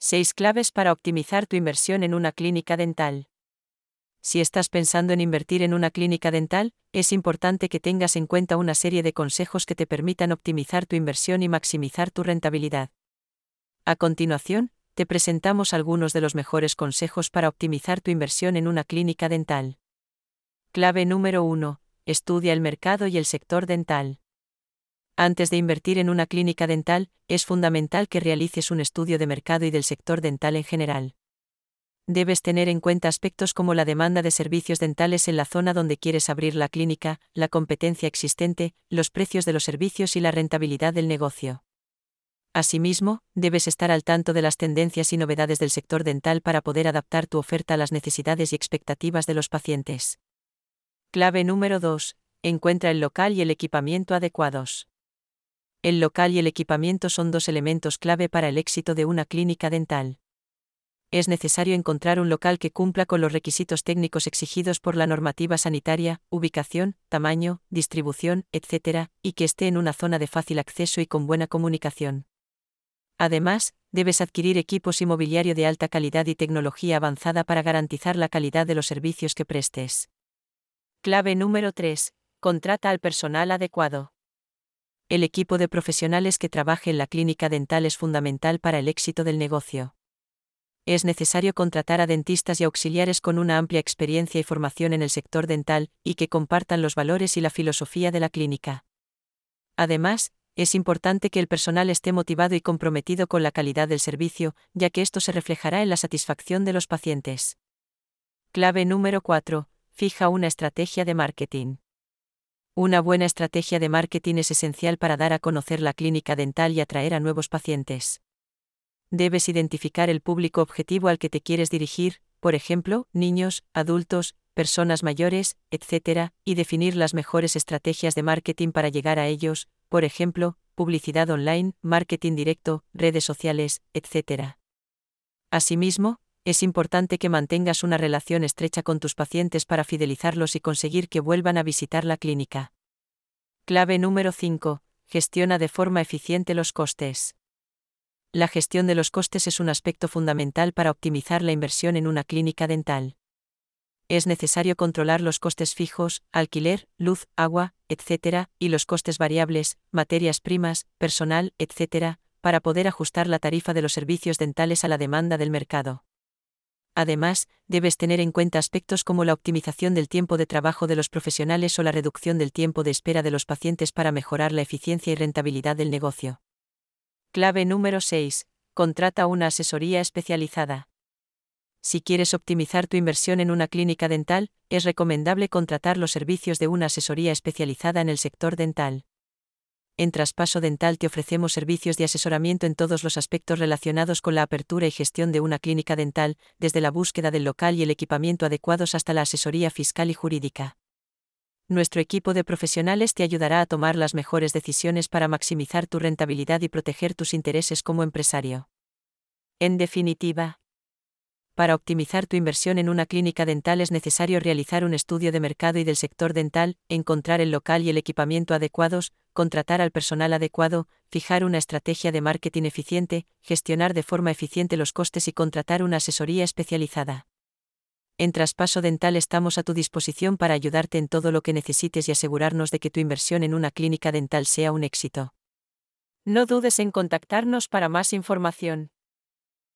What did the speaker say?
6 claves para optimizar tu inversión en una clínica dental. Si estás pensando en invertir en una clínica dental, es importante que tengas en cuenta una serie de consejos que te permitan optimizar tu inversión y maximizar tu rentabilidad. A continuación, te presentamos algunos de los mejores consejos para optimizar tu inversión en una clínica dental. Clave número 1. Estudia el mercado y el sector dental. Antes de invertir en una clínica dental, es fundamental que realices un estudio de mercado y del sector dental en general debes tener en cuenta aspectos como la demanda de servicios dentales en la zona donde quieres abrir la clínica, la competencia existente, los precios de los servicios y la rentabilidad del negocio. Asimismo, debes estar al tanto de las tendencias y novedades del sector dental para poder adaptar tu oferta a las necesidades y expectativas de los pacientes. Clave número 2. Encuentra el local y el equipamiento adecuados. El local y el equipamiento son dos elementos clave para el éxito de una clínica dental es necesario encontrar un local que cumpla con los requisitos técnicos exigidos por la normativa sanitaria, ubicación, tamaño, distribución, etc., y que esté en una zona de fácil acceso y con buena comunicación. Además, debes adquirir equipos y mobiliario de alta calidad y tecnología avanzada para garantizar la calidad de los servicios que prestes. Clave número 3. Contrata al personal adecuado. El equipo de profesionales que trabaje en la clínica dental es fundamental para el éxito del negocio es necesario contratar a dentistas y auxiliares con una amplia experiencia y formación en el sector dental, y que compartan los valores y la filosofía de la clínica. Además, es importante que el personal esté motivado y comprometido con la calidad del servicio, ya que esto se reflejará en la satisfacción de los pacientes. Clave número 4. Fija una estrategia de marketing. Una buena estrategia de marketing es esencial para dar a conocer la clínica dental y atraer a nuevos pacientes debes identificar el público objetivo al que te quieres dirigir, por ejemplo, niños, adultos, personas mayores, etc., y definir las mejores estrategias de marketing para llegar a ellos, por ejemplo, publicidad online, marketing directo, redes sociales, etc. Asimismo, es importante que mantengas una relación estrecha con tus pacientes para fidelizarlos y conseguir que vuelvan a visitar la clínica. Clave número 5. Gestiona de forma eficiente los costes. La gestión de los costes es un aspecto fundamental para optimizar la inversión en una clínica dental. Es necesario controlar los costes fijos, alquiler, luz, agua, etc., y los costes variables, materias primas, personal, etc., para poder ajustar la tarifa de los servicios dentales a la demanda del mercado. Además, debes tener en cuenta aspectos como la optimización del tiempo de trabajo de los profesionales o la reducción del tiempo de espera de los pacientes para mejorar la eficiencia y rentabilidad del negocio. Clave número 6. Contrata una asesoría especializada. Si quieres optimizar tu inversión en una clínica dental, es recomendable contratar los servicios de una asesoría especializada en el sector dental. En Traspaso Dental te ofrecemos servicios de asesoramiento en todos los aspectos relacionados con la apertura y gestión de una clínica dental, desde la búsqueda del local y el equipamiento adecuados hasta la asesoría fiscal y jurídica nuestro equipo de profesionales te ayudará a tomar las mejores decisiones para maximizar tu rentabilidad y proteger tus intereses como empresario. En definitiva, para optimizar tu inversión en una clínica dental es necesario realizar un estudio de mercado y del sector dental, encontrar el local y el equipamiento adecuados, contratar al personal adecuado, fijar una estrategia de marketing eficiente, gestionar de forma eficiente los costes y contratar una asesoría especializada. En Traspaso Dental estamos a tu disposición para ayudarte en todo lo que necesites y asegurarnos de que tu inversión en una clínica dental sea un éxito. No dudes en contactarnos para más información.